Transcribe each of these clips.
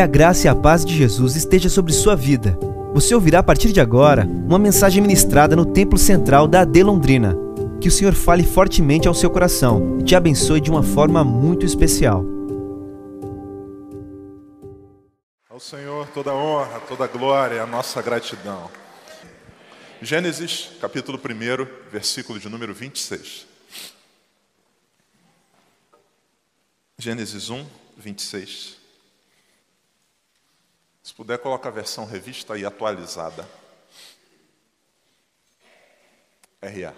Que a graça e a paz de Jesus esteja sobre sua vida. Você ouvirá a partir de agora uma mensagem ministrada no Templo Central da AD Londrina. Que o Senhor fale fortemente ao seu coração e te abençoe de uma forma muito especial. Ao Senhor toda honra, toda glória, a nossa gratidão. Gênesis, capítulo 1, versículo de número 26. Gênesis 1, 26. Se puder, coloca a versão revista e atualizada. RA.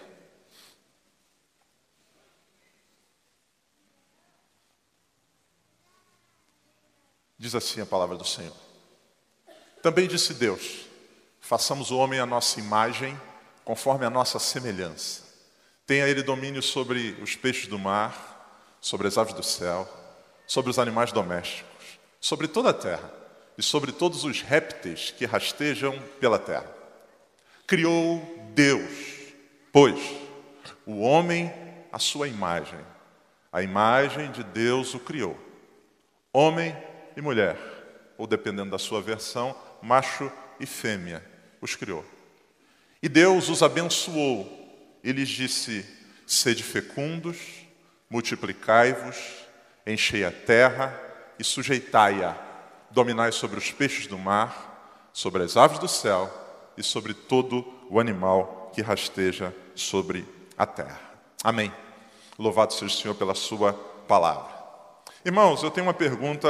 Diz assim a palavra do Senhor. Também disse Deus: façamos o homem à nossa imagem, conforme a nossa semelhança. Tenha ele domínio sobre os peixes do mar, sobre as aves do céu, sobre os animais domésticos, sobre toda a terra e sobre todos os répteis que rastejam pela terra. Criou Deus, pois, o homem à sua imagem. A imagem de Deus o criou. Homem e mulher, ou dependendo da sua versão, macho e fêmea, os criou. E Deus os abençoou e lhes disse: Sede fecundos, multiplicai-vos, enchei a terra e sujeitai-a dominai sobre os peixes do mar, sobre as aves do céu e sobre todo o animal que rasteja sobre a terra. Amém. Louvado seja o Senhor pela Sua palavra. Irmãos, eu tenho uma pergunta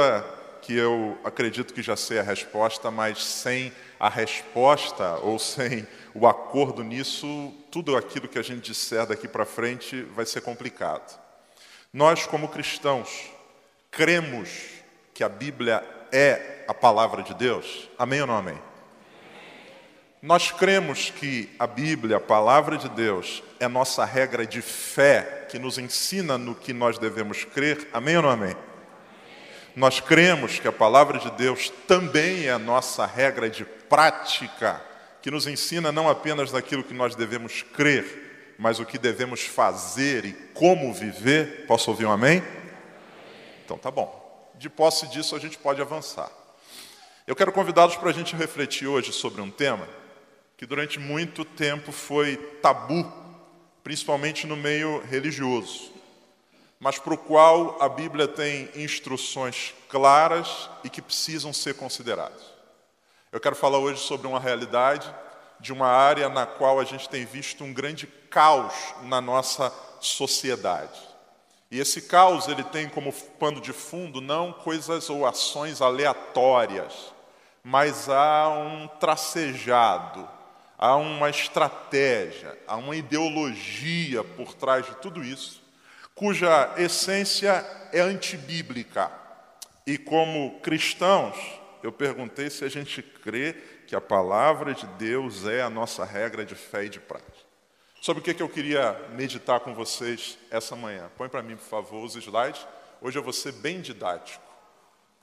que eu acredito que já sei a resposta, mas sem a resposta ou sem o acordo nisso, tudo aquilo que a gente disser daqui para frente vai ser complicado. Nós, como cristãos, cremos que a Bíblia é a palavra de Deus? Amém ou não amém? Nós cremos que a Bíblia, a palavra de Deus, é nossa regra de fé que nos ensina no que nós devemos crer. Amém ou não amém? Nós cremos que a palavra de Deus também é a nossa regra de prática, que nos ensina não apenas naquilo que nós devemos crer, mas o que devemos fazer e como viver. Posso ouvir um amém? Então tá bom de posse disso, a gente pode avançar. Eu quero convidá-los para a gente refletir hoje sobre um tema que durante muito tempo foi tabu, principalmente no meio religioso, mas para o qual a Bíblia tem instruções claras e que precisam ser consideradas. Eu quero falar hoje sobre uma realidade de uma área na qual a gente tem visto um grande caos na nossa sociedade. E esse caos ele tem como pano de fundo não coisas ou ações aleatórias, mas há um tracejado, há uma estratégia, há uma ideologia por trás de tudo isso, cuja essência é antibíblica. E como cristãos, eu perguntei se a gente crê que a palavra de Deus é a nossa regra de fé e de prática. Sobre o que eu queria meditar com vocês essa manhã. Põe para mim, por favor, os slides. Hoje eu vou ser bem didático.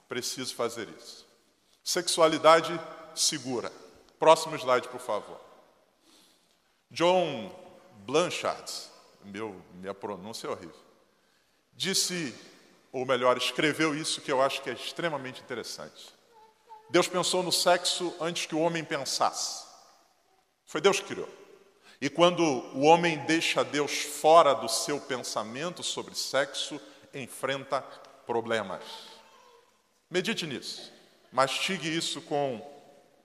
Preciso fazer isso. Sexualidade segura. Próximo slide, por favor. John Blanchard, meu, minha pronúncia é horrível, disse, ou melhor, escreveu isso que eu acho que é extremamente interessante. Deus pensou no sexo antes que o homem pensasse. Foi Deus que criou. E quando o homem deixa Deus fora do seu pensamento sobre sexo, enfrenta problemas. Medite nisso. Mastigue isso com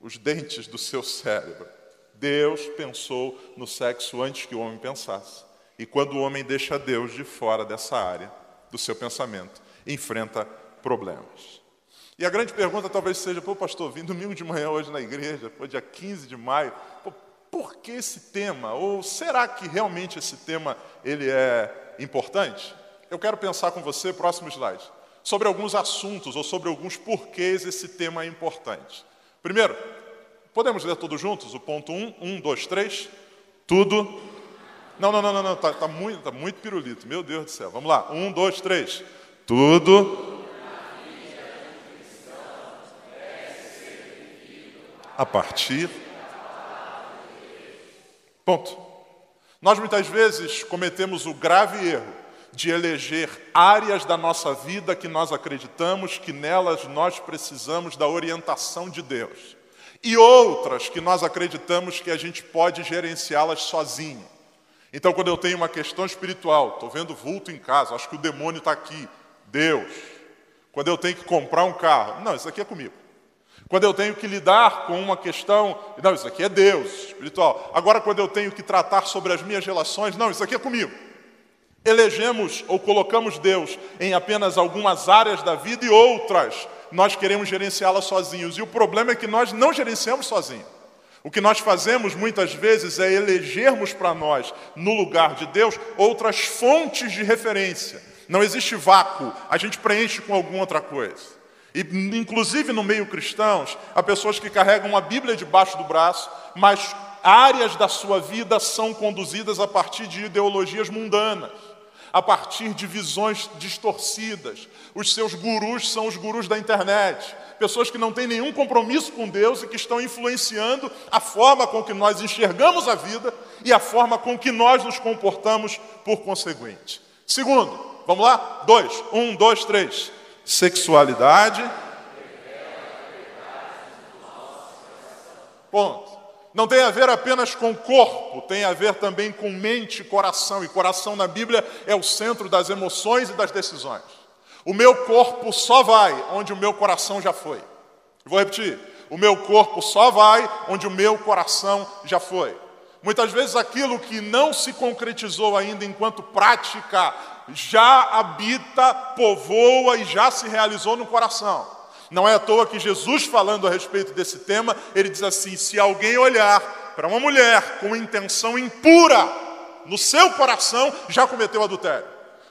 os dentes do seu cérebro. Deus pensou no sexo antes que o homem pensasse. E quando o homem deixa Deus de fora dessa área do seu pensamento, enfrenta problemas. E a grande pergunta talvez seja, pô, pastor, vim domingo de manhã hoje na igreja, foi dia 15 de maio, pô, por que esse tema? Ou será que realmente esse tema ele é importante? Eu quero pensar com você, próximo slide, sobre alguns assuntos ou sobre alguns porquês esse tema é importante. Primeiro, podemos ler todos juntos? O ponto 1, 1, 2, 3. Tudo. Não, não, não, não, não, está tá muito, tá muito pirulito, meu Deus do céu. Vamos lá, 1, 2, 3. Tudo. A partir Ponto. Nós muitas vezes cometemos o grave erro de eleger áreas da nossa vida que nós acreditamos que nelas nós precisamos da orientação de Deus, e outras que nós acreditamos que a gente pode gerenciá-las sozinho. Então, quando eu tenho uma questão espiritual, estou vendo vulto em casa, acho que o demônio está aqui, Deus. Quando eu tenho que comprar um carro, não, isso aqui é comigo. Quando eu tenho que lidar com uma questão, não, isso aqui é Deus, espiritual. Agora, quando eu tenho que tratar sobre as minhas relações, não, isso aqui é comigo. Elegemos ou colocamos Deus em apenas algumas áreas da vida e outras nós queremos gerenciá-las sozinhos. E o problema é que nós não gerenciamos sozinhos. O que nós fazemos muitas vezes é elegermos para nós, no lugar de Deus, outras fontes de referência. Não existe vácuo, a gente preenche com alguma outra coisa. E, inclusive no meio cristãos, há pessoas que carregam a Bíblia debaixo do braço, mas áreas da sua vida são conduzidas a partir de ideologias mundanas, a partir de visões distorcidas. Os seus gurus são os gurus da internet, pessoas que não têm nenhum compromisso com Deus e que estão influenciando a forma com que nós enxergamos a vida e a forma com que nós nos comportamos por conseguinte. Segundo, vamos lá? Dois. Um, dois, três sexualidade. Ponto. Não tem a ver apenas com corpo, tem a ver também com mente e coração. E coração na Bíblia é o centro das emoções e das decisões. O meu corpo só vai onde o meu coração já foi. Vou repetir. O meu corpo só vai onde o meu coração já foi. Muitas vezes aquilo que não se concretizou ainda enquanto prática já habita, povoa e já se realizou no coração. Não é à toa que Jesus, falando a respeito desse tema, ele diz assim: se alguém olhar para uma mulher com intenção impura no seu coração, já cometeu adultério.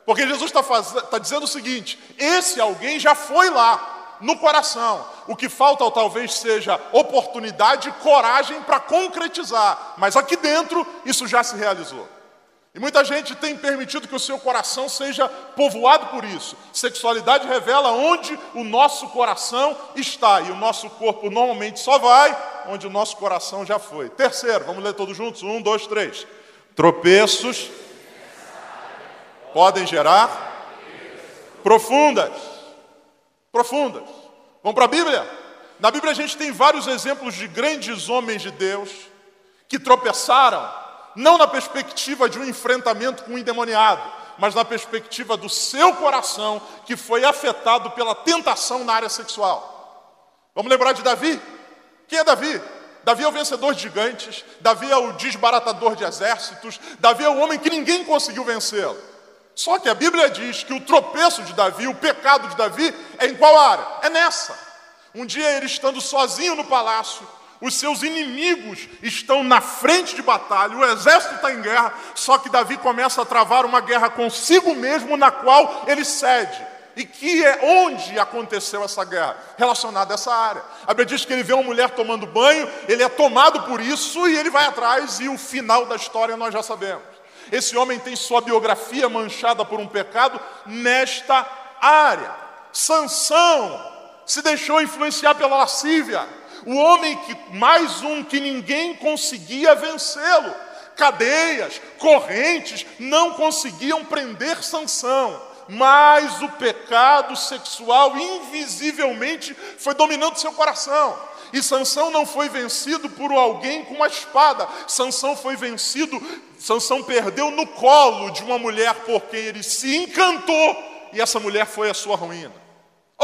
Porque Jesus está tá dizendo o seguinte: esse alguém já foi lá, no coração. O que falta talvez seja oportunidade e coragem para concretizar, mas aqui dentro isso já se realizou. E muita gente tem permitido que o seu coração seja povoado por isso. Sexualidade revela onde o nosso coração está. E o nosso corpo normalmente só vai onde o nosso coração já foi. Terceiro, vamos ler todos juntos? Um, dois, três. Tropeços podem gerar profundas. Profundas. Vamos para a Bíblia? Na Bíblia a gente tem vários exemplos de grandes homens de Deus que tropeçaram não na perspectiva de um enfrentamento com um endemoniado, mas na perspectiva do seu coração que foi afetado pela tentação na área sexual. Vamos lembrar de Davi? Quem é Davi? Davi é o vencedor de gigantes, Davi é o desbaratador de exércitos, Davi é o homem que ninguém conseguiu vencê-lo. Só que a Bíblia diz que o tropeço de Davi, o pecado de Davi, é em qual área? É nessa. Um dia ele estando sozinho no palácio, os seus inimigos estão na frente de batalha, o exército está em guerra, só que Davi começa a travar uma guerra consigo mesmo, na qual ele cede. E que é onde aconteceu essa guerra? Relacionada a essa área. A Bíblia diz que ele vê uma mulher tomando banho, ele é tomado por isso e ele vai atrás, e o final da história nós já sabemos. Esse homem tem sua biografia manchada por um pecado nesta área. Sansão se deixou influenciar pela lascívia. O homem que mais um que ninguém conseguia vencê-lo. Cadeias, correntes não conseguiam prender Sansão, mas o pecado sexual invisivelmente foi dominando seu coração. E Sansão não foi vencido por alguém com uma espada. Sansão foi vencido, Sansão perdeu no colo de uma mulher por quem ele se encantou, e essa mulher foi a sua ruína.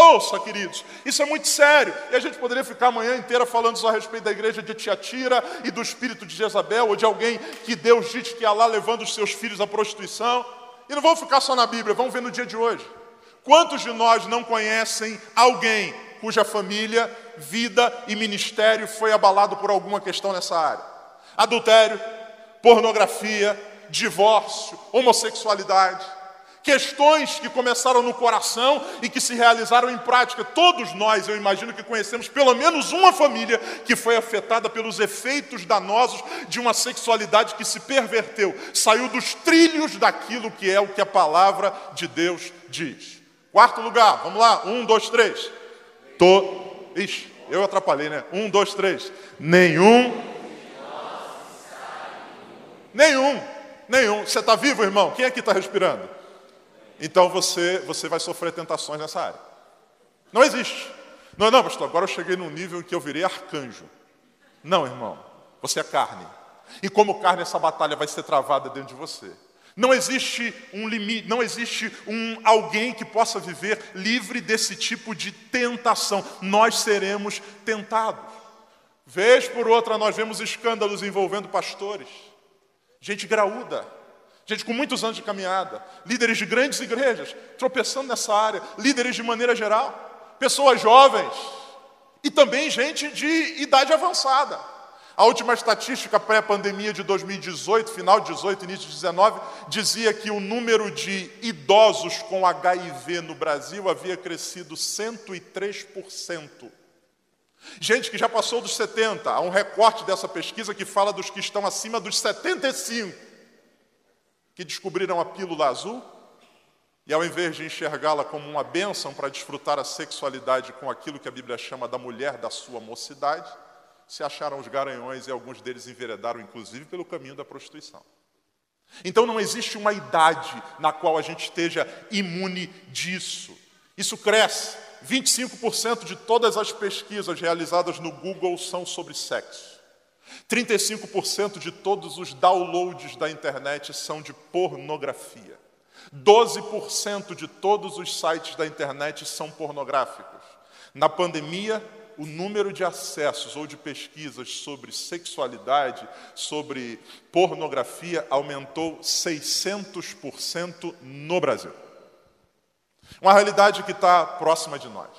Ouça, queridos, isso é muito sério. E a gente poderia ficar a manhã inteira falando só a respeito da igreja de Tiatira e do espírito de Jezabel, ou de alguém que Deus diz que ia lá levando os seus filhos à prostituição. E não vamos ficar só na Bíblia, vamos ver no dia de hoje. Quantos de nós não conhecem alguém cuja família, vida e ministério foi abalado por alguma questão nessa área? Adultério, pornografia, divórcio, homossexualidade questões que começaram no coração e que se realizaram em prática. Todos nós, eu imagino que conhecemos pelo menos uma família que foi afetada pelos efeitos danosos de uma sexualidade que se perverteu, saiu dos trilhos daquilo que é o que a palavra de Deus diz. Quarto lugar, vamos lá, um, dois, três. To... Ixi, eu atrapalhei, né? Um, dois, três. Nenhum. Nenhum. Nenhum. Você está vivo, irmão? Quem aqui está respirando? Então você, você vai sofrer tentações nessa área. Não existe. Não, não, pastor, agora eu cheguei num nível em que eu virei arcanjo. Não, irmão, você é carne. E como carne, essa batalha vai ser travada dentro de você. Não existe um limite, não existe um alguém que possa viver livre desse tipo de tentação. Nós seremos tentados. Vez por outra nós vemos escândalos envolvendo pastores, gente graúda, gente com muitos anos de caminhada, líderes de grandes igrejas, tropeçando nessa área, líderes de maneira geral, pessoas jovens e também gente de idade avançada. A última estatística pré-pandemia de 2018, final de 18, início de 19, dizia que o número de idosos com HIV no Brasil havia crescido 103%. Gente que já passou dos 70, há um recorte dessa pesquisa que fala dos que estão acima dos 75, que descobriram a pílula azul e ao invés de enxergá-la como uma bênção para desfrutar a sexualidade com aquilo que a Bíblia chama da mulher da sua mocidade, se acharam os garanhões e alguns deles enveredaram, inclusive, pelo caminho da prostituição. Então não existe uma idade na qual a gente esteja imune disso. Isso cresce. 25% de todas as pesquisas realizadas no Google são sobre sexo. 35% de todos os downloads da internet são de pornografia. 12% de todos os sites da internet são pornográficos. Na pandemia, o número de acessos ou de pesquisas sobre sexualidade, sobre pornografia, aumentou 600% no Brasil. Uma realidade que está próxima de nós.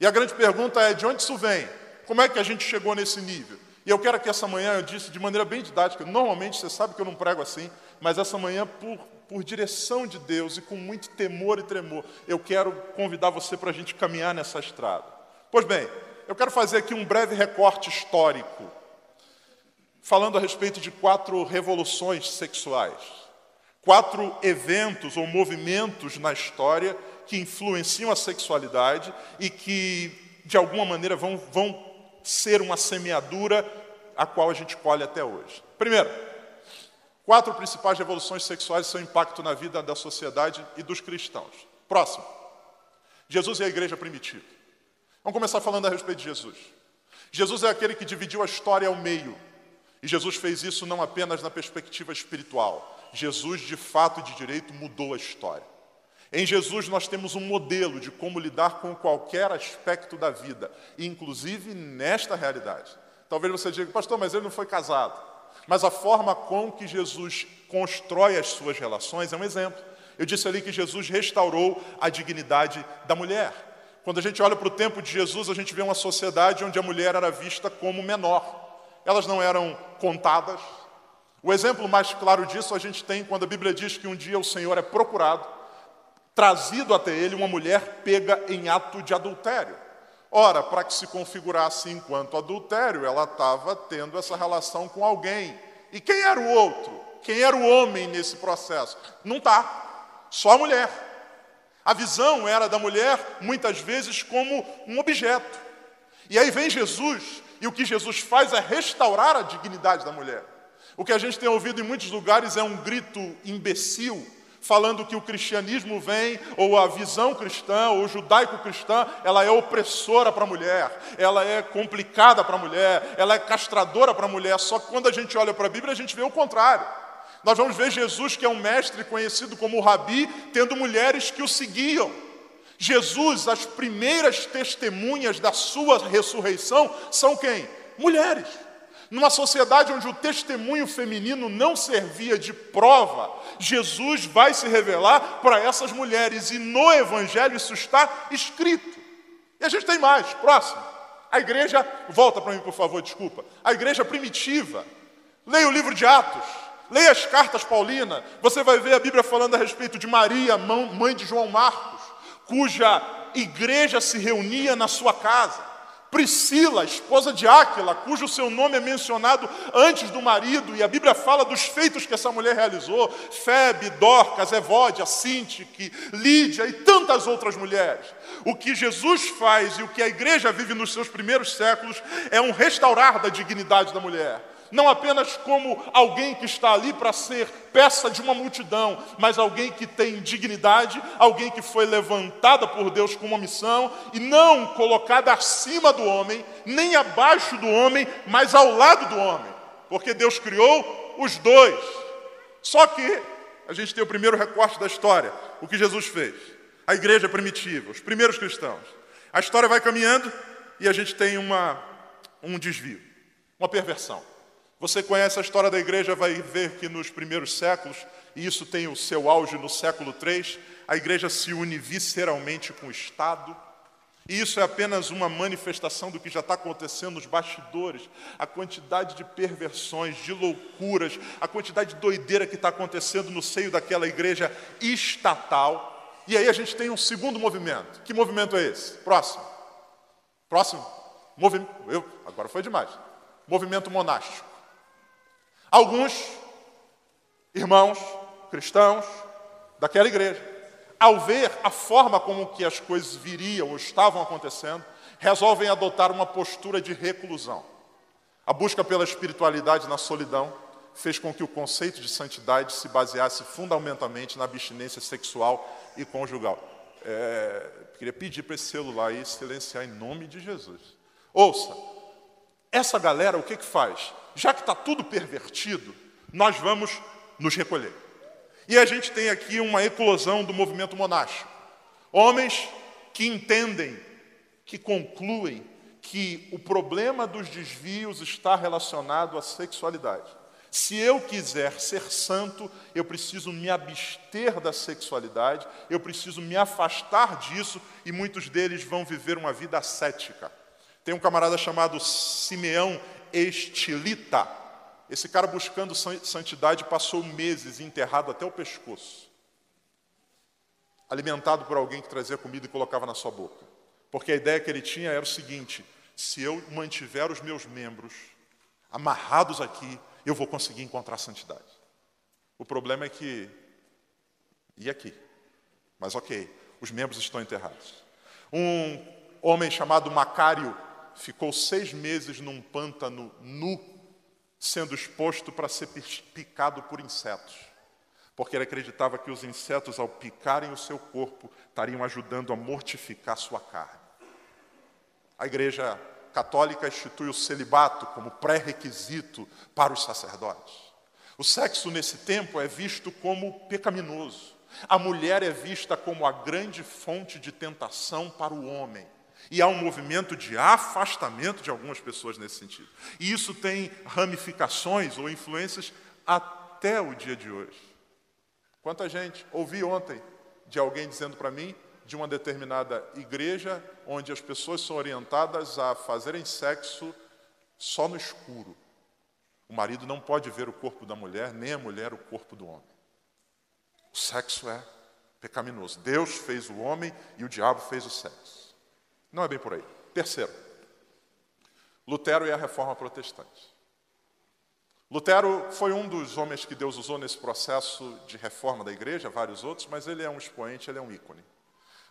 E a grande pergunta é: de onde isso vem? Como é que a gente chegou nesse nível? E eu quero que essa manhã eu disse de maneira bem didática. Normalmente você sabe que eu não prego assim, mas essa manhã, por, por direção de Deus e com muito temor e tremor, eu quero convidar você para a gente caminhar nessa estrada. Pois bem, eu quero fazer aqui um breve recorte histórico, falando a respeito de quatro revoluções sexuais, quatro eventos ou movimentos na história que influenciam a sexualidade e que, de alguma maneira, vão, vão ser uma semeadura a qual a gente colhe até hoje. Primeiro, quatro principais revoluções sexuais e seu impacto na vida da sociedade e dos cristãos. Próximo, Jesus e a igreja primitiva. Vamos começar falando a respeito de Jesus. Jesus é aquele que dividiu a história ao meio. E Jesus fez isso não apenas na perspectiva espiritual. Jesus, de fato e de direito, mudou a história. Em Jesus nós temos um modelo de como lidar com qualquer aspecto da vida, inclusive nesta realidade. Talvez você diga, pastor, mas ele não foi casado. Mas a forma com que Jesus constrói as suas relações é um exemplo. Eu disse ali que Jesus restaurou a dignidade da mulher. Quando a gente olha para o tempo de Jesus, a gente vê uma sociedade onde a mulher era vista como menor. Elas não eram contadas. O exemplo mais claro disso a gente tem quando a Bíblia diz que um dia o Senhor é procurado, trazido até ele uma mulher pega em ato de adultério. Ora, para que se configurasse enquanto adultério, ela estava tendo essa relação com alguém. E quem era o outro? Quem era o homem nesse processo? Não está, só a mulher. A visão era da mulher, muitas vezes, como um objeto. E aí vem Jesus, e o que Jesus faz é restaurar a dignidade da mulher. O que a gente tem ouvido em muitos lugares é um grito imbecil, falando que o cristianismo vem, ou a visão cristã, ou judaico-cristã, ela é opressora para a mulher, ela é complicada para a mulher, ela é castradora para a mulher. Só que quando a gente olha para a Bíblia, a gente vê o contrário. Nós vamos ver Jesus, que é um mestre conhecido como Rabi, tendo mulheres que o seguiam. Jesus, as primeiras testemunhas da sua ressurreição são quem? Mulheres. Numa sociedade onde o testemunho feminino não servia de prova, Jesus vai se revelar para essas mulheres, e no Evangelho isso está escrito. E a gente tem mais, próximo. A igreja, volta para mim por favor, desculpa. A igreja primitiva. Leia o livro de Atos. Leia as cartas Paulina, você vai ver a Bíblia falando a respeito de Maria, mãe de João Marcos, cuja igreja se reunia na sua casa. Priscila, esposa de Áquila, cujo seu nome é mencionado antes do marido, e a Bíblia fala dos feitos que essa mulher realizou: Febe, Dorcas, Evódia, Sintique, Lídia e tantas outras mulheres. O que Jesus faz e o que a igreja vive nos seus primeiros séculos é um restaurar da dignidade da mulher não apenas como alguém que está ali para ser peça de uma multidão, mas alguém que tem dignidade, alguém que foi levantada por Deus com uma missão e não colocada acima do homem, nem abaixo do homem, mas ao lado do homem, porque Deus criou os dois. Só que a gente tem o primeiro recorte da história, o que Jesus fez. A igreja primitiva, os primeiros cristãos. A história vai caminhando e a gente tem uma, um desvio, uma perversão. Você conhece a história da igreja, vai ver que nos primeiros séculos, e isso tem o seu auge no século III, a igreja se une visceralmente com o Estado. E isso é apenas uma manifestação do que já está acontecendo nos bastidores. A quantidade de perversões, de loucuras, a quantidade de doideira que está acontecendo no seio daquela igreja estatal. E aí a gente tem um segundo movimento. Que movimento é esse? Próximo. Próximo. Movimento. Eu, agora foi demais. Movimento monástico. Alguns irmãos cristãos daquela igreja, ao ver a forma como que as coisas viriam ou estavam acontecendo, resolvem adotar uma postura de reclusão. A busca pela espiritualidade na solidão fez com que o conceito de santidade se baseasse fundamentalmente na abstinência sexual e conjugal. É, queria pedir para esse celular aí silenciar em nome de Jesus. Ouça, essa galera o que, que faz? já que está tudo pervertido, nós vamos nos recolher. E a gente tem aqui uma eclosão do movimento monástico. Homens que entendem, que concluem que o problema dos desvios está relacionado à sexualidade. Se eu quiser ser santo, eu preciso me abster da sexualidade, eu preciso me afastar disso, e muitos deles vão viver uma vida ascética. Tem um camarada chamado Simeão estilita. Esse cara buscando santidade passou meses enterrado até o pescoço, alimentado por alguém que trazia comida e colocava na sua boca. Porque a ideia que ele tinha era o seguinte: se eu mantiver os meus membros amarrados aqui, eu vou conseguir encontrar santidade. O problema é que. E aqui? Mas ok, os membros estão enterrados. Um homem chamado Macário ficou seis meses num pântano nu, sendo exposto para ser picado por insetos, porque ele acreditava que os insetos, ao picarem o seu corpo, estariam ajudando a mortificar sua carne. A Igreja Católica institui o celibato como pré-requisito para os sacerdotes. O sexo nesse tempo é visto como pecaminoso. A mulher é vista como a grande fonte de tentação para o homem. E há um movimento de afastamento de algumas pessoas nesse sentido. E isso tem ramificações ou influências até o dia de hoje. Quanta gente ouvi ontem de alguém dizendo para mim de uma determinada igreja onde as pessoas são orientadas a fazerem sexo só no escuro. O marido não pode ver o corpo da mulher, nem a mulher o corpo do homem. O sexo é pecaminoso. Deus fez o homem e o diabo fez o sexo. Não é bem por aí. Terceiro, Lutero e a reforma protestante. Lutero foi um dos homens que Deus usou nesse processo de reforma da igreja, vários outros, mas ele é um expoente, ele é um ícone.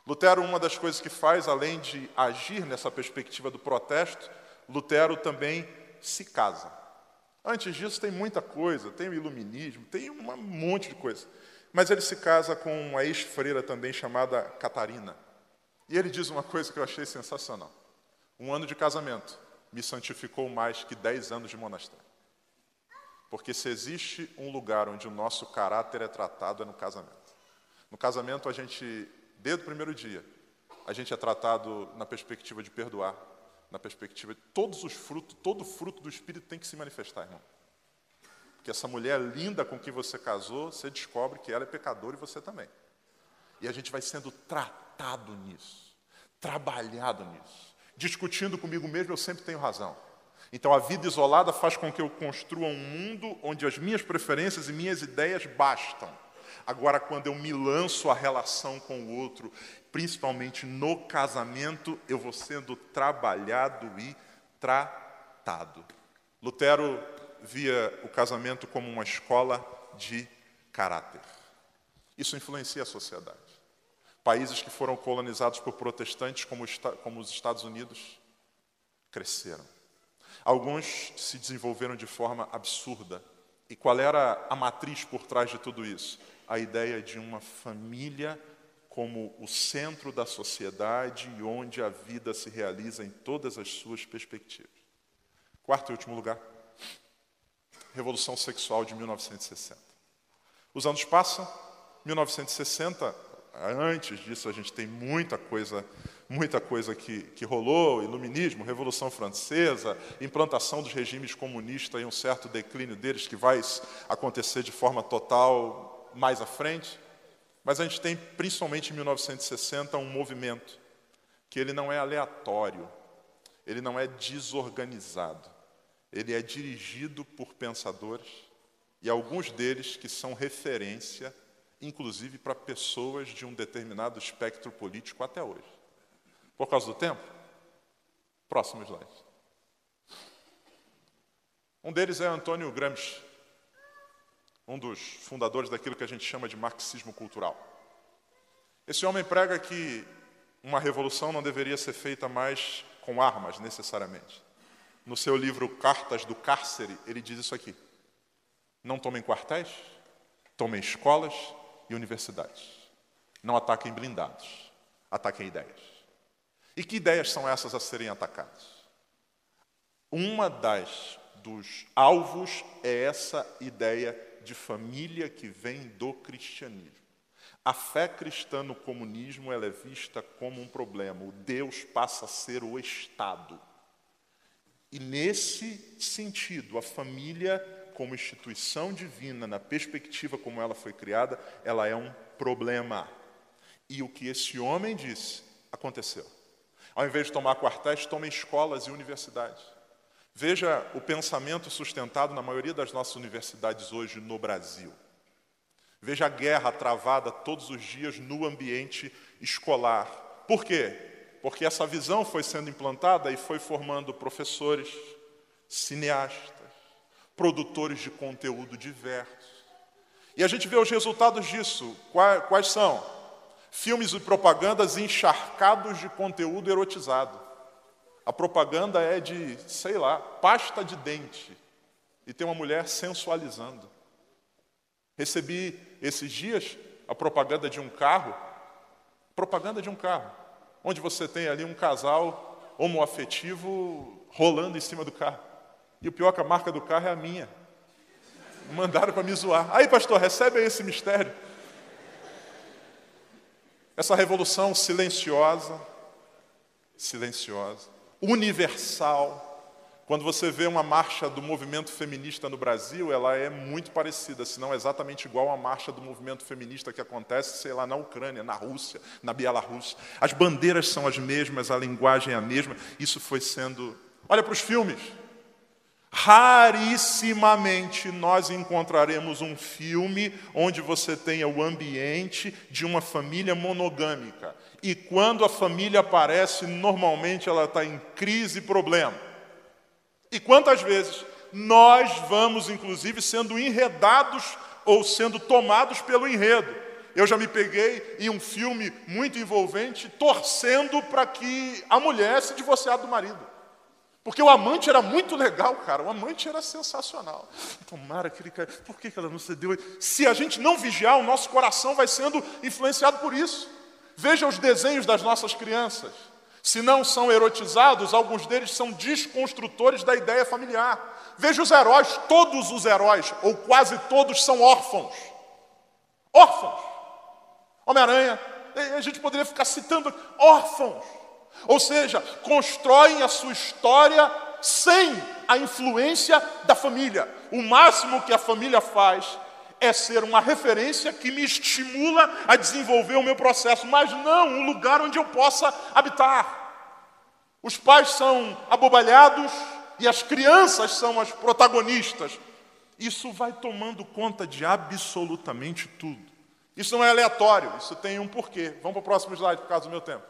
Lutero, uma das coisas que faz, além de agir nessa perspectiva do protesto, Lutero também se casa. Antes disso, tem muita coisa, tem o iluminismo, tem um monte de coisa. Mas ele se casa com uma ex-freira também chamada Catarina. E ele diz uma coisa que eu achei sensacional. Um ano de casamento me santificou mais que dez anos de monastério. Porque se existe um lugar onde o nosso caráter é tratado é no casamento. No casamento a gente, desde o primeiro dia, a gente é tratado na perspectiva de perdoar, na perspectiva de todos os frutos, todo fruto do Espírito tem que se manifestar, irmão. Porque essa mulher linda com quem você casou, você descobre que ela é pecadora e você também. E a gente vai sendo tratado nisso, trabalhado nisso. Discutindo comigo mesmo, eu sempre tenho razão. Então a vida isolada faz com que eu construa um mundo onde as minhas preferências e minhas ideias bastam. Agora, quando eu me lanço a relação com o outro, principalmente no casamento, eu vou sendo trabalhado e tratado. Lutero via o casamento como uma escola de caráter. Isso influencia a sociedade. Países que foram colonizados por protestantes, como, os Estados Unidos, cresceram. Alguns se desenvolveram de forma absurda. E qual era a matriz por trás de tudo isso? A ideia de uma família como o centro da sociedade e onde a vida se realiza em todas as suas perspectivas. Quarto e último lugar, Revolução Sexual de 1960. Os anos passam, 1960, antes disso a gente tem muita coisa, muita coisa que, que rolou, iluminismo, Revolução Francesa, implantação dos regimes comunistas e um certo declínio deles que vai acontecer de forma total mais à frente. Mas a gente tem, principalmente em 1960, um movimento que ele não é aleatório, ele não é desorganizado, ele é dirigido por pensadores e alguns deles que são referência, inclusive para pessoas de um determinado espectro político até hoje. Por causa do tempo? Próximo slide. Um deles é Antônio Gramsci, um dos fundadores daquilo que a gente chama de marxismo cultural. Esse homem prega que uma revolução não deveria ser feita mais com armas, necessariamente. No seu livro Cartas do Cárcere, ele diz isso aqui: Não tomem quartéis, tomem escolas e universidades. Não ataquem blindados, ataquem ideias. E que ideias são essas a serem atacadas? Uma das dos alvos é essa ideia de família que vem do cristianismo. A fé cristã no comunismo ela é vista como um problema. O Deus passa a ser o Estado. E nesse sentido, a família, como instituição divina, na perspectiva como ela foi criada, ela é um problema. E o que esse homem disse aconteceu. Ao invés de tomar quartéis, tomem escolas e universidades. Veja o pensamento sustentado na maioria das nossas universidades hoje no Brasil. Veja a guerra travada todos os dias no ambiente escolar. Por quê? Porque essa visão foi sendo implantada e foi formando professores, cineastas, produtores de conteúdo diversos. E a gente vê os resultados disso. Quais são? Filmes e propagandas encharcados de conteúdo erotizado. A propaganda é de, sei lá, pasta de dente. E tem uma mulher sensualizando. Recebi esses dias a propaganda de um carro, propaganda de um carro, onde você tem ali um casal homoafetivo rolando em cima do carro. E o pior é que a marca do carro é a minha. Mandaram para me zoar. Aí, pastor, recebe aí esse mistério. Essa revolução silenciosa, silenciosa, universal. Quando você vê uma marcha do movimento feminista no Brasil, ela é muito parecida, se não exatamente igual à marcha do movimento feminista que acontece, sei lá, na Ucrânia, na Rússia, na Bielorrússia. As bandeiras são as mesmas, a linguagem é a mesma. Isso foi sendo. Olha para os filmes. Rarissimamente nós encontraremos um filme onde você tenha o ambiente de uma família monogâmica. E quando a família aparece, normalmente ela está em crise e problema. E quantas vezes nós vamos, inclusive, sendo enredados ou sendo tomados pelo enredo. Eu já me peguei em um filme muito envolvente, torcendo para que a mulher se divorciasse do marido. Porque o amante era muito legal, cara. O amante era sensacional. Tomara que ele. Por que ela não cedeu? Se a gente não vigiar, o nosso coração vai sendo influenciado por isso. Veja os desenhos das nossas crianças. Se não são erotizados, alguns deles são desconstrutores da ideia familiar. Veja os heróis, todos os heróis, ou quase todos, são órfãos. Órfãos. Homem-Aranha, a gente poderia ficar citando órfãos. Ou seja, constroem a sua história sem a influência da família. O máximo que a família faz é ser uma referência que me estimula a desenvolver o meu processo, mas não um lugar onde eu possa habitar. Os pais são abobalhados e as crianças são as protagonistas. Isso vai tomando conta de absolutamente tudo. Isso não é aleatório, isso tem um porquê. Vamos para o próximo slide por causa do meu tempo.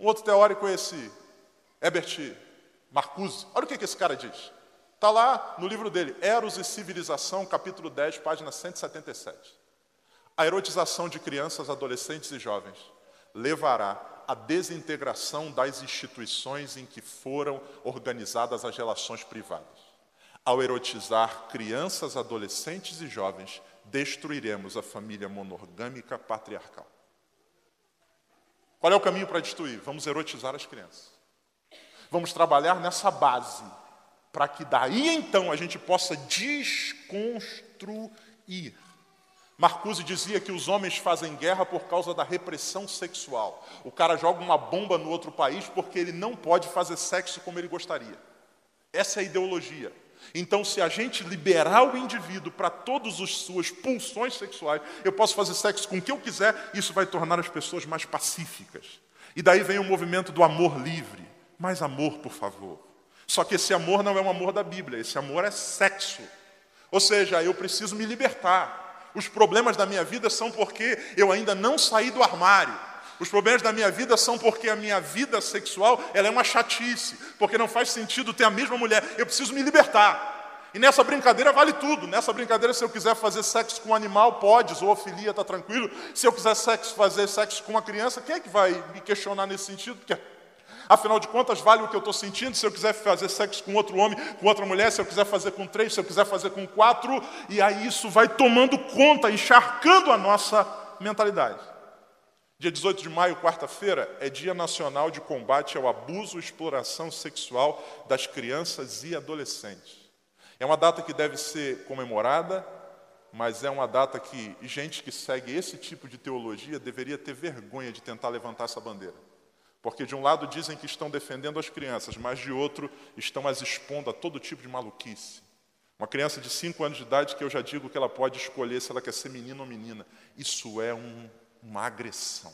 Um outro teórico é esse Herbert Marcuse. Olha o que esse cara diz. Está lá no livro dele, Eros e Civilização, capítulo 10, página 177. A erotização de crianças, adolescentes e jovens levará a desintegração das instituições em que foram organizadas as relações privadas. Ao erotizar crianças, adolescentes e jovens, destruiremos a família monogâmica patriarcal. Qual é o caminho para destruir? Vamos erotizar as crianças. Vamos trabalhar nessa base, para que daí então a gente possa desconstruir. Marcuse dizia que os homens fazem guerra por causa da repressão sexual. O cara joga uma bomba no outro país porque ele não pode fazer sexo como ele gostaria. Essa é a ideologia. Então, se a gente liberar o indivíduo para todas as suas pulsões sexuais, eu posso fazer sexo com o que eu quiser, isso vai tornar as pessoas mais pacíficas. E daí vem o movimento do amor livre. Mais amor, por favor. Só que esse amor não é um amor da Bíblia, esse amor é sexo. Ou seja, eu preciso me libertar. Os problemas da minha vida são porque eu ainda não saí do armário. Os problemas da minha vida são porque a minha vida sexual ela é uma chatice, porque não faz sentido ter a mesma mulher. Eu preciso me libertar. E nessa brincadeira vale tudo. Nessa brincadeira, se eu quiser fazer sexo com um animal, pode, zoofilia, está tranquilo. Se eu quiser sexo, fazer sexo com uma criança, quem é que vai me questionar nesse sentido? Porque, afinal de contas, vale o que eu estou sentindo. Se eu quiser fazer sexo com outro homem, com outra mulher, se eu quiser fazer com três, se eu quiser fazer com quatro, e aí isso vai tomando conta, encharcando a nossa mentalidade. Dia 18 de maio, quarta-feira, é Dia Nacional de Combate ao Abuso e Exploração Sexual das Crianças e Adolescentes. É uma data que deve ser comemorada, mas é uma data que gente que segue esse tipo de teologia deveria ter vergonha de tentar levantar essa bandeira. Porque de um lado dizem que estão defendendo as crianças, mas de outro estão as expondo a todo tipo de maluquice. Uma criança de 5 anos de idade que eu já digo que ela pode escolher se ela quer ser menino ou menina. Isso é um uma agressão.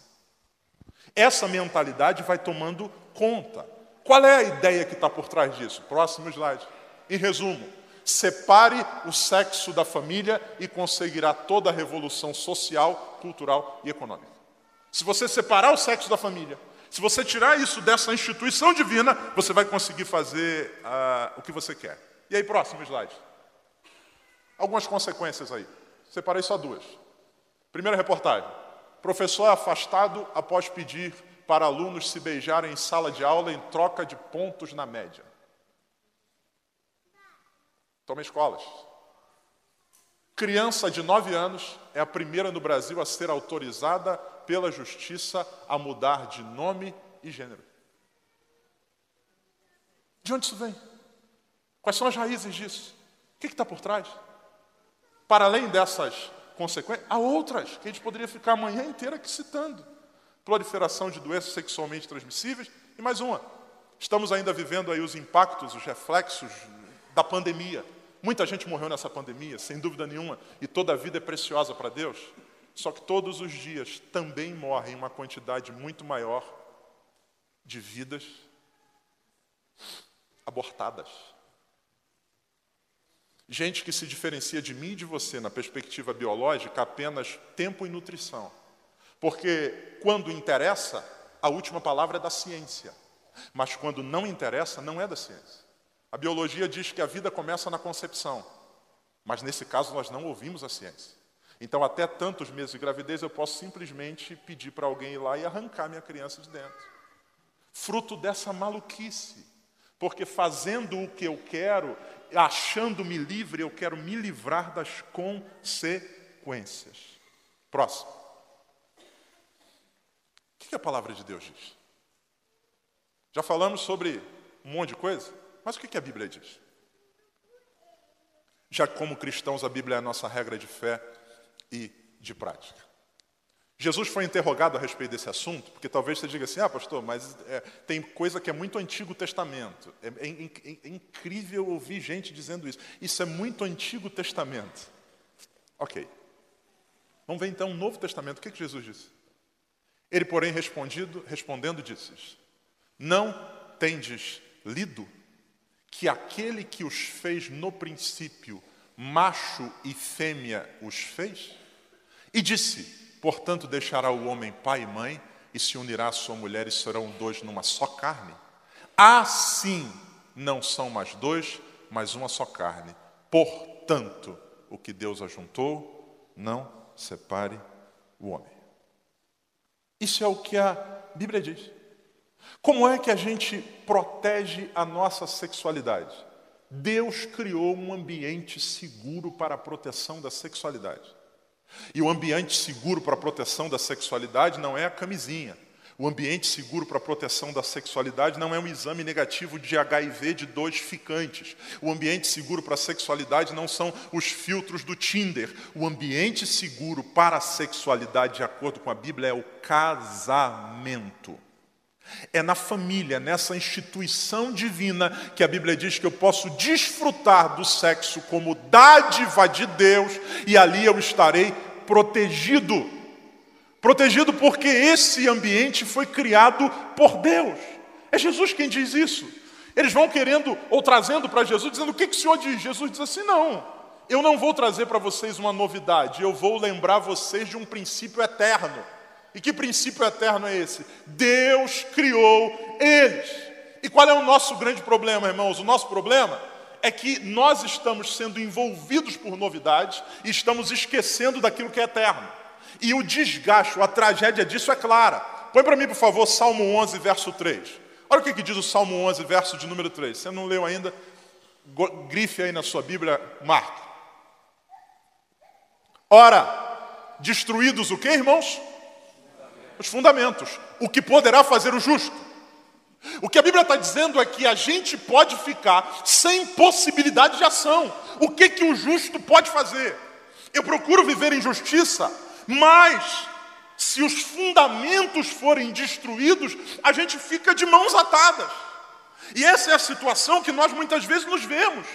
Essa mentalidade vai tomando conta. Qual é a ideia que está por trás disso? Próximo slide. Em resumo, separe o sexo da família e conseguirá toda a revolução social, cultural e econômica. Se você separar o sexo da família, se você tirar isso dessa instituição divina, você vai conseguir fazer uh, o que você quer. E aí, próximo slide. Algumas consequências aí. Separei só duas. Primeira reportagem. Professor é afastado após pedir para alunos se beijarem em sala de aula em troca de pontos na média. Toma escolas. Criança de 9 anos é a primeira no Brasil a ser autorizada pela justiça a mudar de nome e gênero. De onde isso vem? Quais são as raízes disso? O que está por trás? Para além dessas consequências, há outras que a gente poderia ficar a manhã inteira aqui citando. Proliferação de doenças sexualmente transmissíveis e mais uma. Estamos ainda vivendo aí os impactos, os reflexos da pandemia. Muita gente morreu nessa pandemia, sem dúvida nenhuma, e toda a vida é preciosa para Deus. Só que todos os dias também morrem uma quantidade muito maior de vidas abortadas. Gente que se diferencia de mim e de você na perspectiva biológica apenas tempo e nutrição. Porque quando interessa, a última palavra é da ciência. Mas quando não interessa, não é da ciência. A biologia diz que a vida começa na concepção. Mas nesse caso nós não ouvimos a ciência. Então, até tantos meses de gravidez, eu posso simplesmente pedir para alguém ir lá e arrancar minha criança de dentro. Fruto dessa maluquice. Porque fazendo o que eu quero, achando-me livre, eu quero me livrar das consequências. Próximo. O que a palavra de Deus diz? Já falamos sobre um monte de coisa, mas o que a Bíblia diz? Já como cristãos, a Bíblia é a nossa regra de fé e de prática. Jesus foi interrogado a respeito desse assunto, porque talvez você diga assim: ah, pastor, mas é, tem coisa que é muito Antigo Testamento. É, é, é, é, incrível ouvir gente dizendo isso. Isso é muito Antigo Testamento. Ok. Vamos ver então o Novo Testamento. O que, que Jesus disse? Ele, porém, respondido, respondendo, disse: Não tendes lido que aquele que os fez no princípio, macho e fêmea os fez? E disse: Portanto, deixará o homem pai e mãe e se unirá à sua mulher e serão dois numa só carne. Assim não são mais dois, mas uma só carne. Portanto, o que Deus ajuntou, não separe o homem. Isso é o que a Bíblia diz. Como é que a gente protege a nossa sexualidade? Deus criou um ambiente seguro para a proteção da sexualidade. E o ambiente seguro para a proteção da sexualidade não é a camisinha. O ambiente seguro para a proteção da sexualidade não é um exame negativo de HIV de dois ficantes. O ambiente seguro para a sexualidade não são os filtros do Tinder. O ambiente seguro para a sexualidade, de acordo com a Bíblia, é o casamento. É na família, nessa instituição divina, que a Bíblia diz que eu posso desfrutar do sexo como dádiva de Deus e ali eu estarei protegido. Protegido porque esse ambiente foi criado por Deus. É Jesus quem diz isso. Eles vão querendo ou trazendo para Jesus, dizendo: O que, que o Senhor diz? Jesus diz assim: Não, eu não vou trazer para vocês uma novidade, eu vou lembrar vocês de um princípio eterno. E que princípio eterno é esse? Deus criou eles. E qual é o nosso grande problema, irmãos? O nosso problema é que nós estamos sendo envolvidos por novidades e estamos esquecendo daquilo que é eterno. E o desgaste, a tragédia disso é clara. Põe para mim, por favor, Salmo 11, verso 3. Olha o que, que diz o Salmo 11, verso de número 3. Você não leu ainda? Grife aí na sua Bíblia, marque. Ora, destruídos o que, irmãos? os fundamentos. O que poderá fazer o justo? O que a Bíblia está dizendo é que a gente pode ficar sem possibilidade de ação. O que, que o justo pode fazer? Eu procuro viver em justiça, mas se os fundamentos forem destruídos, a gente fica de mãos atadas. E essa é a situação que nós muitas vezes nos vemos.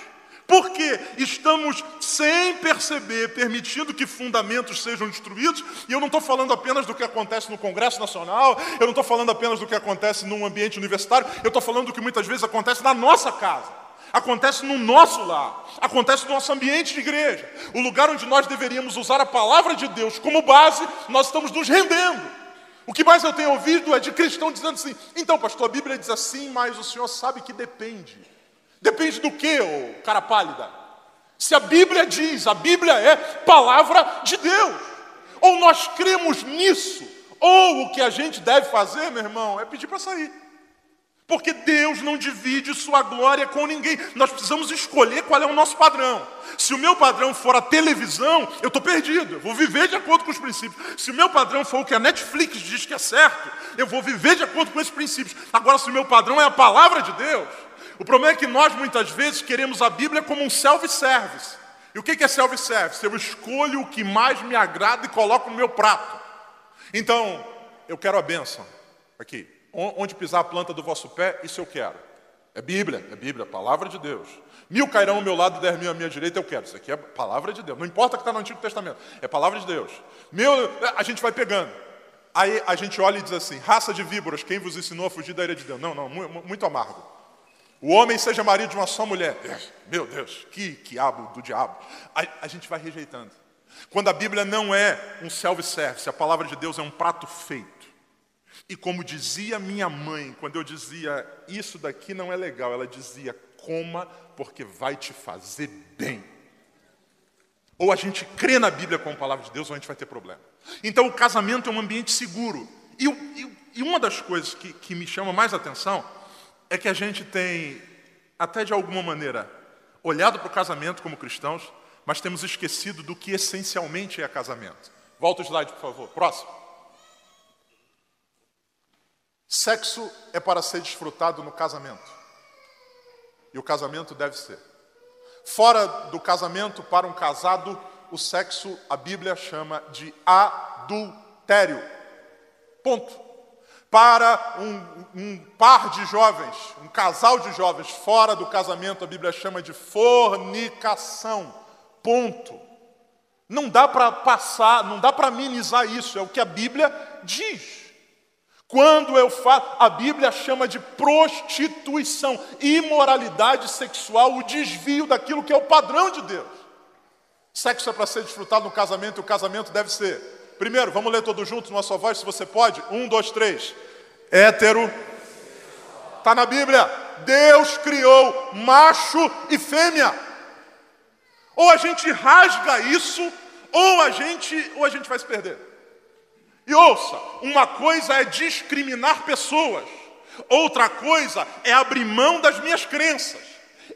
Porque estamos, sem perceber, permitindo que fundamentos sejam destruídos, e eu não estou falando apenas do que acontece no Congresso Nacional, eu não estou falando apenas do que acontece num ambiente universitário, eu estou falando do que muitas vezes acontece na nossa casa, acontece no nosso lar, acontece no nosso ambiente de igreja, o lugar onde nós deveríamos usar a palavra de Deus como base, nós estamos nos rendendo. O que mais eu tenho ouvido é de cristão dizendo assim: então, pastor, a Bíblia diz assim, mas o senhor sabe que depende. Depende do que, ô cara pálida? Se a Bíblia diz, a Bíblia é palavra de Deus. Ou nós cremos nisso, ou o que a gente deve fazer, meu irmão, é pedir para sair. Porque Deus não divide sua glória com ninguém. Nós precisamos escolher qual é o nosso padrão. Se o meu padrão for a televisão, eu estou perdido. Eu vou viver de acordo com os princípios. Se o meu padrão for o que a Netflix diz que é certo, eu vou viver de acordo com esses princípios. Agora, se o meu padrão é a palavra de Deus, o problema é que nós muitas vezes queremos a Bíblia como um self-service. E o que é self-service? Eu escolho o que mais me agrada e coloco no meu prato. Então, eu quero a bênção. Aqui. Onde pisar a planta do vosso pé, isso eu quero. É Bíblia, é Bíblia, palavra de Deus. Mil cairão ao meu lado dez mil à minha direita, eu quero. Isso aqui é palavra de Deus. Não importa que está no Antigo Testamento, é palavra de Deus. Meu, a gente vai pegando. Aí a gente olha e diz assim: raça de víboras, quem vos ensinou a fugir da ira de Deus? Não, não, muito amargo. O homem seja marido de uma só mulher. Meu Deus, que quiabo do diabo. A, a gente vai rejeitando. Quando a Bíblia não é um self-service, a palavra de Deus é um prato feito. E como dizia minha mãe, quando eu dizia isso daqui não é legal, ela dizia coma porque vai te fazer bem. Ou a gente crê na Bíblia como palavra de Deus, ou a gente vai ter problema. Então o casamento é um ambiente seguro. E, e, e uma das coisas que, que me chama mais atenção é que a gente tem, até de alguma maneira, olhado para o casamento como cristãos, mas temos esquecido do que essencialmente é casamento. Volta o slide, por favor. Próximo. Sexo é para ser desfrutado no casamento. E o casamento deve ser. Fora do casamento, para um casado, o sexo a Bíblia chama de adultério. Ponto para um, um, par de jovens, um casal de jovens fora do casamento, a Bíblia chama de fornicação. Ponto. Não dá para passar, não dá para minimizar isso, é o que a Bíblia diz. Quando eu falo, a Bíblia chama de prostituição, imoralidade sexual, o desvio daquilo que é o padrão de Deus. Sexo é para ser desfrutado no casamento e o casamento deve ser Primeiro, vamos ler todos juntos, numa só voz, se você pode. Um, dois, três. Hétero. Está na Bíblia. Deus criou macho e fêmea. Ou a gente rasga isso, ou a gente, ou a gente vai se perder. E ouça, uma coisa é discriminar pessoas, outra coisa é abrir mão das minhas crenças.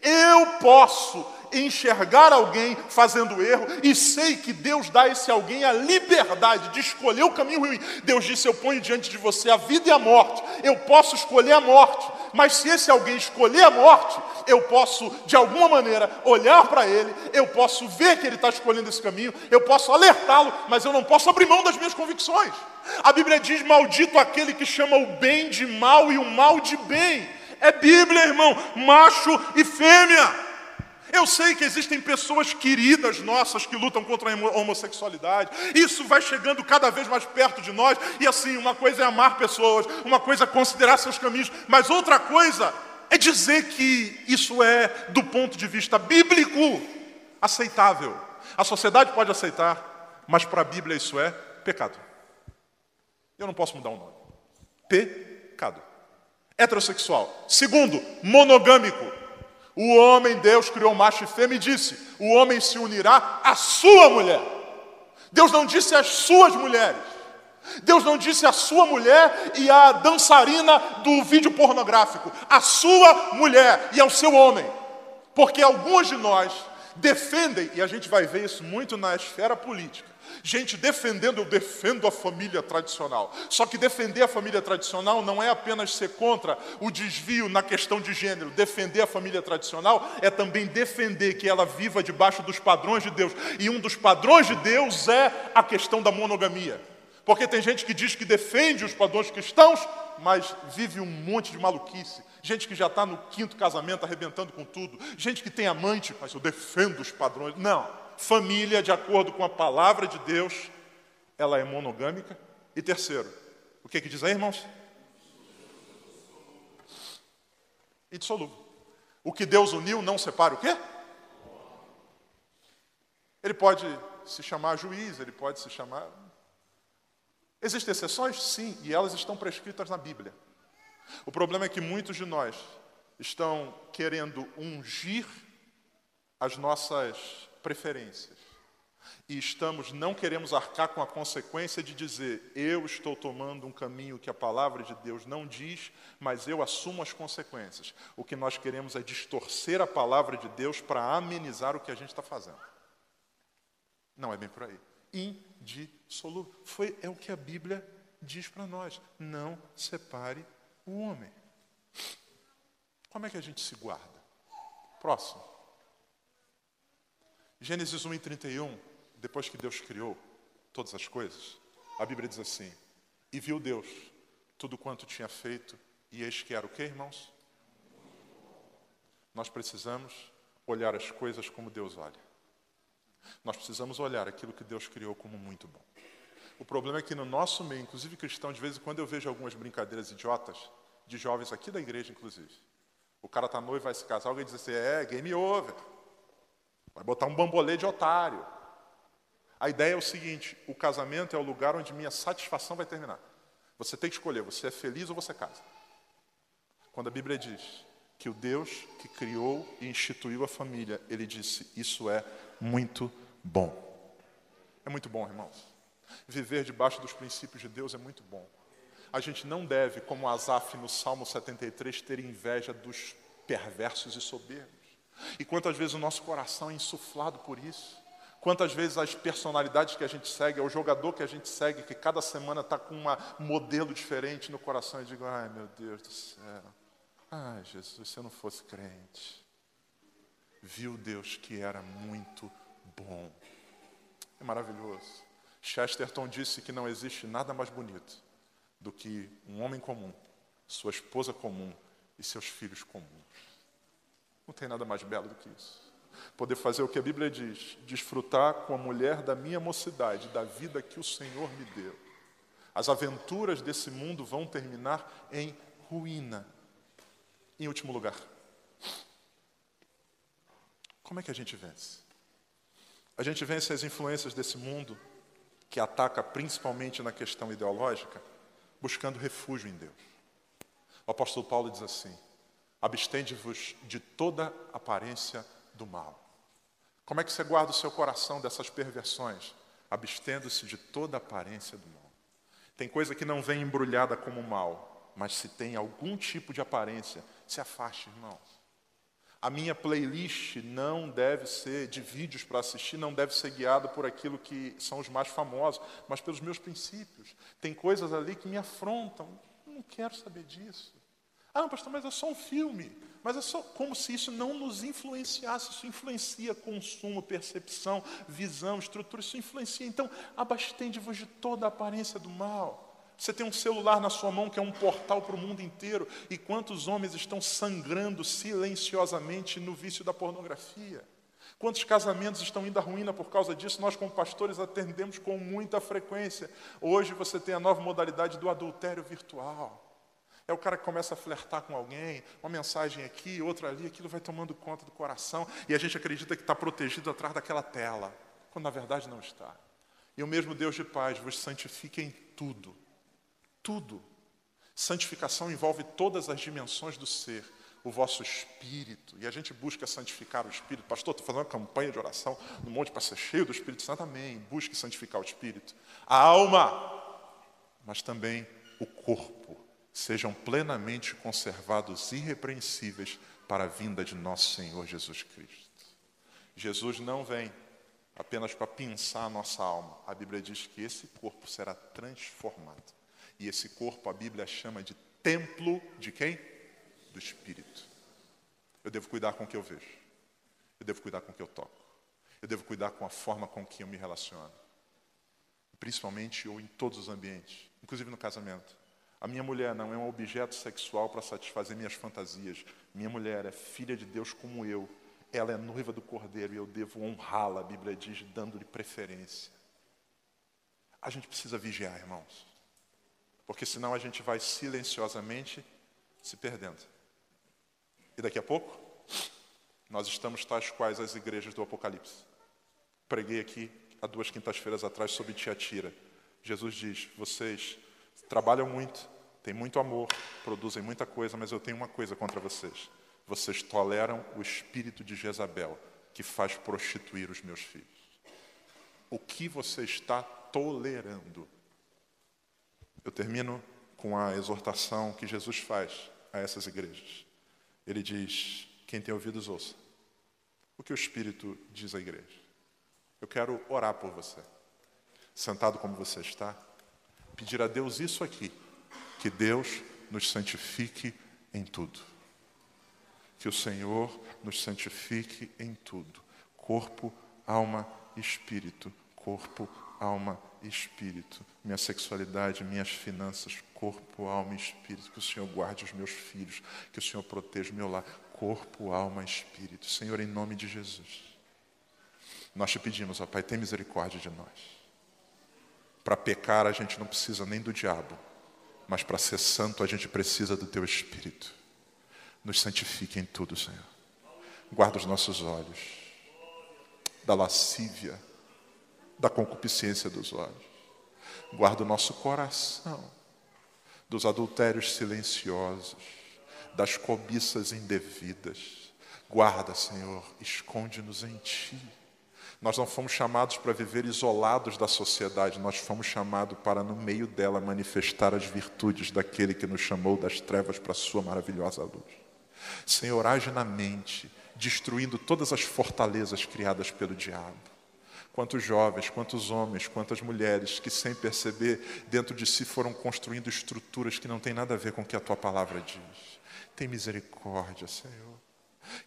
Eu posso enxergar alguém fazendo erro e sei que Deus dá a esse alguém a liberdade de escolher o caminho ruim. Deus disse: Eu ponho diante de você a vida e a morte. Eu posso escolher a morte, mas se esse alguém escolher a morte, eu posso, de alguma maneira, olhar para ele, eu posso ver que ele está escolhendo esse caminho, eu posso alertá-lo, mas eu não posso abrir mão das minhas convicções. A Bíblia diz: Maldito aquele que chama o bem de mal e o mal de bem. É Bíblia, irmão, macho e fêmea. Eu sei que existem pessoas queridas nossas que lutam contra a homossexualidade. Isso vai chegando cada vez mais perto de nós. E assim, uma coisa é amar pessoas, uma coisa é considerar seus caminhos, mas outra coisa é dizer que isso é, do ponto de vista bíblico, aceitável. A sociedade pode aceitar, mas para a Bíblia isso é pecado. Eu não posso mudar o nome. Pecado. Heterossexual. Segundo, monogâmico. O homem, Deus criou macho e fêmea e disse: o homem se unirá à sua mulher. Deus não disse às suas mulheres. Deus não disse a sua mulher e a dançarina do vídeo pornográfico, a sua mulher e ao seu homem. Porque alguns de nós defendem, e a gente vai ver isso muito na esfera política, Gente defendendo, eu defendo a família tradicional. Só que defender a família tradicional não é apenas ser contra o desvio na questão de gênero. Defender a família tradicional é também defender que ela viva debaixo dos padrões de Deus. E um dos padrões de Deus é a questão da monogamia. Porque tem gente que diz que defende os padrões cristãos, mas vive um monte de maluquice. Gente que já está no quinto casamento arrebentando com tudo. Gente que tem amante, mas eu defendo os padrões. Não família, de acordo com a palavra de Deus, ela é monogâmica. E terceiro, o que, que diz aí, irmãos? Indissolúvel. O que Deus uniu não separa o quê? Ele pode se chamar juiz, ele pode se chamar. Existem exceções? Sim, e elas estão prescritas na Bíblia. O problema é que muitos de nós estão querendo ungir as nossas preferências. E estamos, não queremos arcar com a consequência de dizer, eu estou tomando um caminho que a palavra de Deus não diz, mas eu assumo as consequências. O que nós queremos é distorcer a palavra de Deus para amenizar o que a gente está fazendo. Não é bem por aí. Indissolúvel. Foi, é o que a Bíblia diz para nós. Não separe o homem. Como é que a gente se guarda? Próximo. Gênesis 1 e 31, depois que Deus criou todas as coisas, a Bíblia diz assim: E viu Deus tudo quanto tinha feito, e eis que era o que, irmãos? Nós precisamos olhar as coisas como Deus olha. Nós precisamos olhar aquilo que Deus criou como muito bom. O problema é que no nosso meio, inclusive cristão, de vez em quando eu vejo algumas brincadeiras idiotas, de jovens aqui da igreja, inclusive. O cara está noivo, vai se casar, alguém diz assim: é, game over. Vai botar um bambolê de otário. A ideia é o seguinte: o casamento é o lugar onde minha satisfação vai terminar. Você tem que escolher, você é feliz ou você casa. Quando a Bíblia diz que o Deus que criou e instituiu a família, ele disse: Isso é muito bom. É muito bom, irmãos. Viver debaixo dos princípios de Deus é muito bom. A gente não deve, como Asaf no Salmo 73, ter inveja dos perversos e soberbos. E quantas vezes o nosso coração é insuflado por isso? Quantas vezes as personalidades que a gente segue, é o jogador que a gente segue, que cada semana está com um modelo diferente no coração, e digo, ai meu Deus do céu, ai Jesus, se eu não fosse crente, viu Deus que era muito bom. É maravilhoso. Chesterton disse que não existe nada mais bonito do que um homem comum, sua esposa comum e seus filhos comuns. Não tem nada mais belo do que isso. Poder fazer o que a Bíblia diz, desfrutar com a mulher da minha mocidade, da vida que o Senhor me deu. As aventuras desse mundo vão terminar em ruína. Em último lugar, como é que a gente vence? A gente vence as influências desse mundo que ataca principalmente na questão ideológica, buscando refúgio em Deus. O apóstolo Paulo diz assim: abstende-vos de toda aparência do mal. Como é que você guarda o seu coração dessas perversões? Abstendo-se de toda aparência do mal. Tem coisa que não vem embrulhada como mal, mas se tem algum tipo de aparência, se afaste, irmãos. A minha playlist não deve ser de vídeos para assistir, não deve ser guiada por aquilo que são os mais famosos, mas pelos meus princípios. Tem coisas ali que me afrontam. Não quero saber disso. Ah, pastor, mas é só um filme. Mas é só como se isso não nos influenciasse. Isso influencia consumo, percepção, visão, estrutura. Isso influencia. Então, abastende-vos de toda a aparência do mal. Você tem um celular na sua mão que é um portal para o mundo inteiro. E quantos homens estão sangrando silenciosamente no vício da pornografia? Quantos casamentos estão indo à ruína por causa disso? Nós, como pastores, atendemos com muita frequência. Hoje você tem a nova modalidade do adultério virtual. É o cara que começa a flertar com alguém, uma mensagem aqui, outra ali, aquilo vai tomando conta do coração, e a gente acredita que está protegido atrás daquela tela, quando na verdade não está. E o mesmo Deus de paz vos santifique em tudo, tudo. Santificação envolve todas as dimensões do ser, o vosso espírito. E a gente busca santificar o espírito. Pastor, estou fazendo uma campanha de oração no monte para ser cheio do Espírito Santo. Amém. Busque santificar o espírito. A alma, mas também o corpo. Sejam plenamente conservados irrepreensíveis para a vinda de nosso Senhor Jesus Cristo. Jesus não vem apenas para pensar a nossa alma. A Bíblia diz que esse corpo será transformado. E esse corpo a Bíblia chama de templo de quem? Do Espírito. Eu devo cuidar com o que eu vejo. Eu devo cuidar com o que eu toco. Eu devo cuidar com a forma com que eu me relaciono. Principalmente ou em todos os ambientes, inclusive no casamento. A minha mulher não é um objeto sexual para satisfazer minhas fantasias. Minha mulher é filha de Deus como eu. Ela é noiva do Cordeiro e eu devo honrá-la, a Bíblia diz, dando-lhe preferência. A gente precisa vigiar, irmãos porque senão a gente vai silenciosamente se perdendo. E daqui a pouco, nós estamos tais quais as igrejas do Apocalipse. Preguei aqui há duas quintas-feiras atrás sobre Tiatira. Jesus diz: vocês trabalham muito, têm muito amor, produzem muita coisa, mas eu tenho uma coisa contra vocês. Vocês toleram o espírito de Jezabel, que faz prostituir os meus filhos. O que você está tolerando? Eu termino com a exortação que Jesus faz a essas igrejas. Ele diz: quem tem ouvidos, ouça. O que o Espírito diz à igreja? Eu quero orar por você, sentado como você está, pedir a Deus isso aqui, que Deus nos santifique em tudo. Que o Senhor nos santifique em tudo: corpo, alma espírito. Corpo, alma espírito. Minha sexualidade, minhas finanças, corpo, alma espírito. Que o Senhor guarde os meus filhos, que o Senhor proteja o meu lar. Corpo, alma espírito. Senhor, em nome de Jesus. Nós te pedimos, ó Pai, tem misericórdia de nós. Para pecar a gente não precisa nem do diabo, mas para ser santo a gente precisa do teu espírito. Nos santifique em tudo, Senhor. Guarda os nossos olhos da lascívia da concupiscência dos olhos. Guarda o nosso coração dos adultérios silenciosos, das cobiças indevidas. Guarda, Senhor, esconde-nos em Ti. Nós não fomos chamados para viver isolados da sociedade, nós fomos chamados para, no meio dela, manifestar as virtudes daquele que nos chamou das trevas para a Sua maravilhosa luz. Senhor, age na mente, destruindo todas as fortalezas criadas pelo diabo quantos jovens, quantos homens, quantas mulheres que, sem perceber, dentro de si foram construindo estruturas que não têm nada a ver com o que a tua palavra diz. Tem misericórdia, Senhor.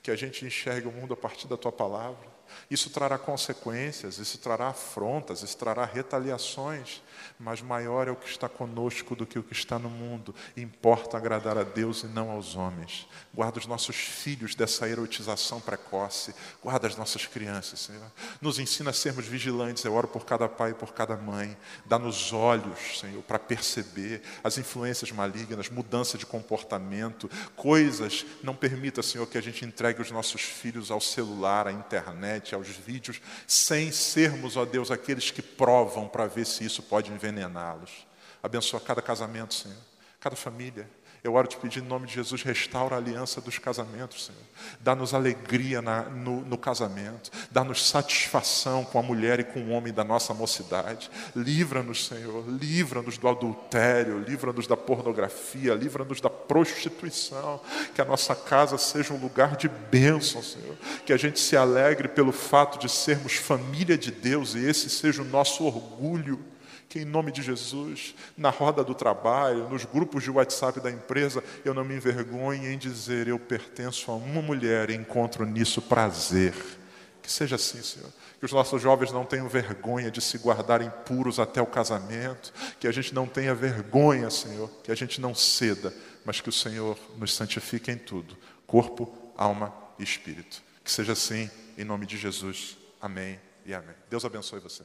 Que a gente enxergue o mundo a partir da tua palavra isso trará consequências, isso trará afrontas, isso trará retaliações, mas maior é o que está conosco do que o que está no mundo. Importa agradar a Deus e não aos homens. Guarda os nossos filhos dessa erotização precoce, guarda as nossas crianças, Senhor. Nos ensina a sermos vigilantes. Eu oro por cada pai e por cada mãe. Dá-nos olhos, Senhor, para perceber as influências malignas, mudança de comportamento, coisas. Não permita, Senhor, que a gente entregue os nossos filhos ao celular, à internet aos vídeos, sem sermos, ó Deus, aqueles que provam para ver se isso pode envenená-los. Abençoa cada casamento, Senhor, cada família. Eu oro te pedir em nome de Jesus, restaura a aliança dos casamentos, Senhor. Dá-nos alegria na, no, no casamento, dá-nos satisfação com a mulher e com o homem da nossa mocidade. Livra-nos, Senhor, livra-nos do adultério, livra-nos da pornografia, livra-nos da prostituição. Que a nossa casa seja um lugar de bênção, Senhor. Que a gente se alegre pelo fato de sermos família de Deus e esse seja o nosso orgulho que em nome de Jesus, na roda do trabalho, nos grupos de WhatsApp da empresa, eu não me envergonhe em dizer eu pertenço a uma mulher e encontro nisso prazer. Que seja assim, Senhor. Que os nossos jovens não tenham vergonha de se guardarem puros até o casamento. Que a gente não tenha vergonha, Senhor. Que a gente não ceda, mas que o Senhor nos santifique em tudo corpo, alma e espírito. Que seja assim, em nome de Jesus. Amém e amém. Deus abençoe você.